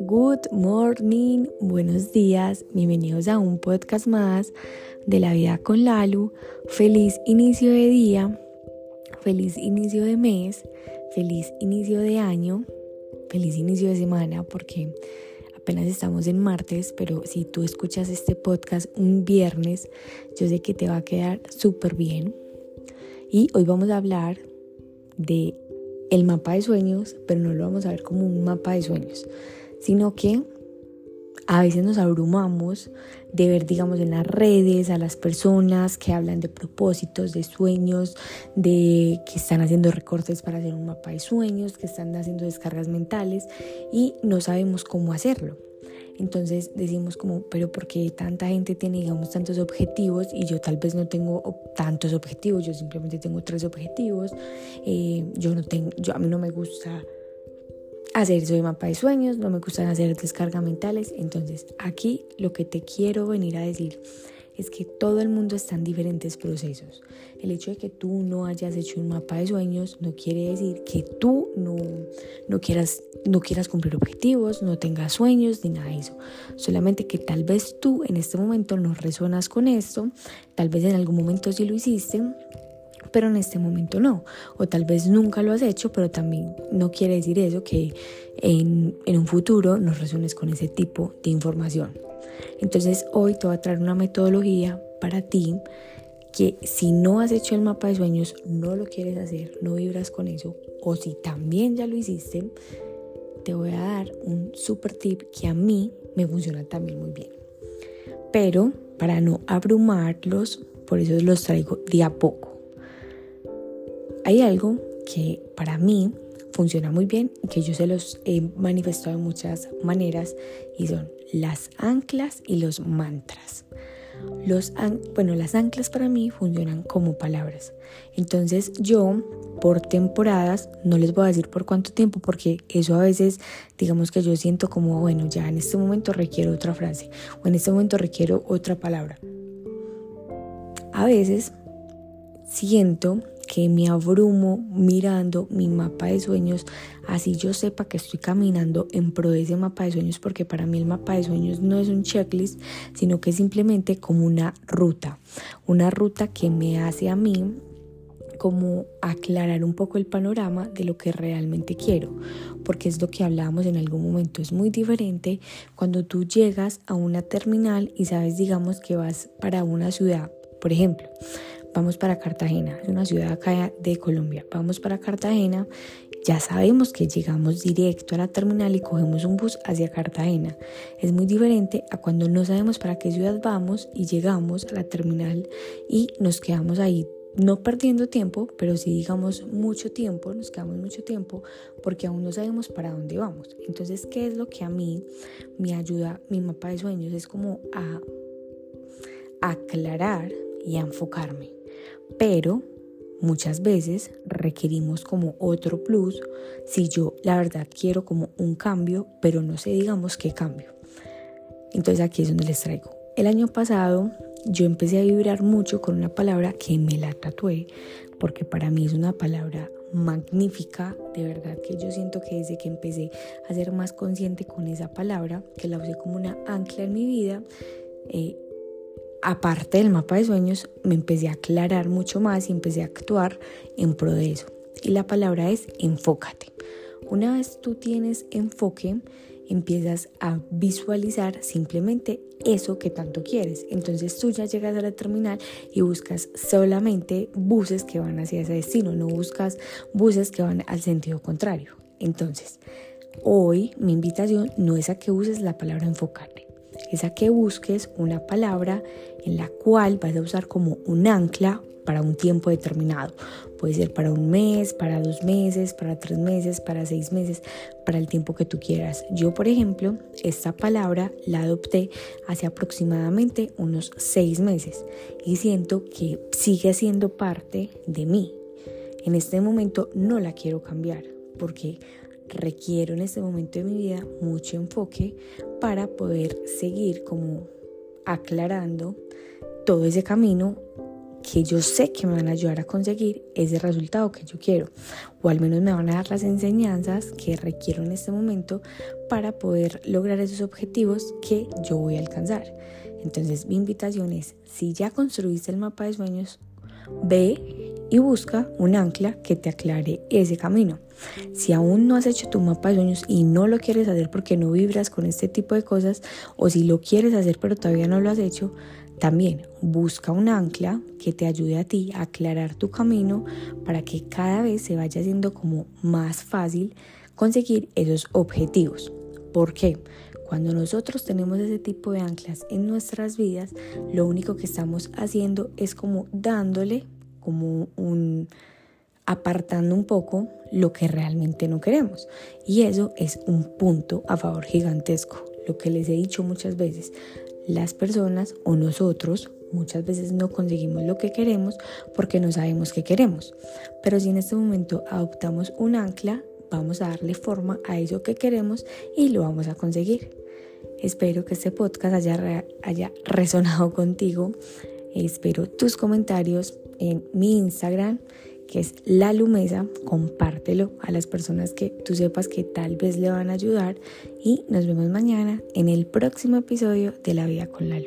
Good morning, buenos días, bienvenidos a un podcast más de la vida con Lalu. Feliz inicio de día, feliz inicio de mes, feliz inicio de año, feliz inicio de semana porque apenas estamos en martes, pero si tú escuchas este podcast un viernes, yo sé que te va a quedar súper bien. Y hoy vamos a hablar de el mapa de sueños, pero no lo vamos a ver como un mapa de sueños, sino que a veces nos abrumamos de ver, digamos, en las redes a las personas que hablan de propósitos, de sueños, de que están haciendo recortes para hacer un mapa de sueños, que están haciendo descargas mentales y no sabemos cómo hacerlo. Entonces decimos como, pero ¿por qué tanta gente tiene, digamos, tantos objetivos y yo tal vez no tengo tantos objetivos? Yo simplemente tengo tres objetivos. Eh, yo no tengo, yo a mí no me gusta hacer de mapa de sueños, no me gustan hacer descargas mentales. Entonces aquí lo que te quiero venir a decir es que todo el mundo está en diferentes procesos. El hecho de que tú no hayas hecho un mapa de sueños no quiere decir que tú no, no, quieras, no quieras cumplir objetivos, no tengas sueños ni nada de eso. Solamente que tal vez tú en este momento no resonas con esto, tal vez en algún momento sí lo hiciste pero en este momento no. O tal vez nunca lo has hecho, pero también no quiere decir eso que en, en un futuro no resuenes con ese tipo de información. Entonces hoy te voy a traer una metodología para ti que si no has hecho el mapa de sueños, no lo quieres hacer, no vibras con eso, o si también ya lo hiciste, te voy a dar un super tip que a mí me funciona también muy bien. Pero para no abrumarlos, por eso los traigo de a poco. Hay algo que para mí funciona muy bien y que yo se los he manifestado de muchas maneras y son las anclas y los mantras. Los bueno, las anclas para mí funcionan como palabras. Entonces yo por temporadas, no les voy a decir por cuánto tiempo, porque eso a veces, digamos que yo siento como, bueno, ya en este momento requiero otra frase o en este momento requiero otra palabra. A veces siento que me abrumo mirando mi mapa de sueños, así yo sepa que estoy caminando en pro de ese mapa de sueños, porque para mí el mapa de sueños no es un checklist, sino que es simplemente como una ruta, una ruta que me hace a mí como aclarar un poco el panorama de lo que realmente quiero, porque es lo que hablábamos en algún momento, es muy diferente cuando tú llegas a una terminal y sabes, digamos, que vas para una ciudad, por ejemplo, vamos para Cartagena, es una ciudad acá de Colombia, vamos para Cartagena, ya sabemos que llegamos directo a la terminal y cogemos un bus hacia Cartagena. Es muy diferente a cuando no sabemos para qué ciudad vamos y llegamos a la terminal y nos quedamos ahí no perdiendo tiempo, pero sí digamos mucho tiempo, nos quedamos mucho tiempo porque aún no sabemos para dónde vamos. Entonces, ¿qué es lo que a mí me ayuda mi mapa de sueños? Es como a aclarar y a enfocarme pero muchas veces requerimos como otro plus si yo la verdad quiero como un cambio, pero no sé digamos qué cambio. Entonces aquí es donde les traigo. El año pasado yo empecé a vibrar mucho con una palabra que me la tatué porque para mí es una palabra magnífica, de verdad que yo siento que desde que empecé a ser más consciente con esa palabra, que la usé como una ancla en mi vida, eh, aparte del mapa de sueños, me empecé a aclarar mucho más y empecé a actuar en pro de eso. Y la palabra es enfócate. Una vez tú tienes enfoque, empiezas a visualizar simplemente eso que tanto quieres. Entonces tú ya llegas a la terminal y buscas solamente buses que van hacia ese destino, no buscas buses que van al sentido contrario. Entonces, hoy mi invitación no es a que uses la palabra enfocarte, es a que busques una palabra en la cual vas a usar como un ancla para un tiempo determinado. Puede ser para un mes, para dos meses, para tres meses, para seis meses, para el tiempo que tú quieras. Yo, por ejemplo, esta palabra la adopté hace aproximadamente unos seis meses y siento que sigue siendo parte de mí. En este momento no la quiero cambiar porque requiero en este momento de mi vida mucho enfoque para poder seguir como aclarando todo ese camino que yo sé que me van a ayudar a conseguir ese resultado que yo quiero, o al menos me van a dar las enseñanzas que requiero en este momento para poder lograr esos objetivos que yo voy a alcanzar. Entonces mi invitación es, si ya construiste el mapa de sueños, ve y busca un ancla que te aclare ese camino. Si aún no has hecho tu mapa de sueños y no lo quieres hacer porque no vibras con este tipo de cosas, o si lo quieres hacer pero todavía no lo has hecho, también busca un ancla que te ayude a ti a aclarar tu camino para que cada vez se vaya haciendo como más fácil conseguir esos objetivos. ¿Por qué? Cuando nosotros tenemos ese tipo de anclas en nuestras vidas, lo único que estamos haciendo es como dándole como un apartando un poco lo que realmente no queremos. Y eso es un punto a favor gigantesco. Lo que les he dicho muchas veces, las personas o nosotros muchas veces no conseguimos lo que queremos porque no sabemos qué queremos. Pero si en este momento adoptamos un ancla, vamos a darle forma a eso que queremos y lo vamos a conseguir. Espero que este podcast haya, haya resonado contigo. Espero tus comentarios en mi Instagram, que es la Lumesa. Compártelo a las personas que tú sepas que tal vez le van a ayudar. Y nos vemos mañana en el próximo episodio de La Vida con la.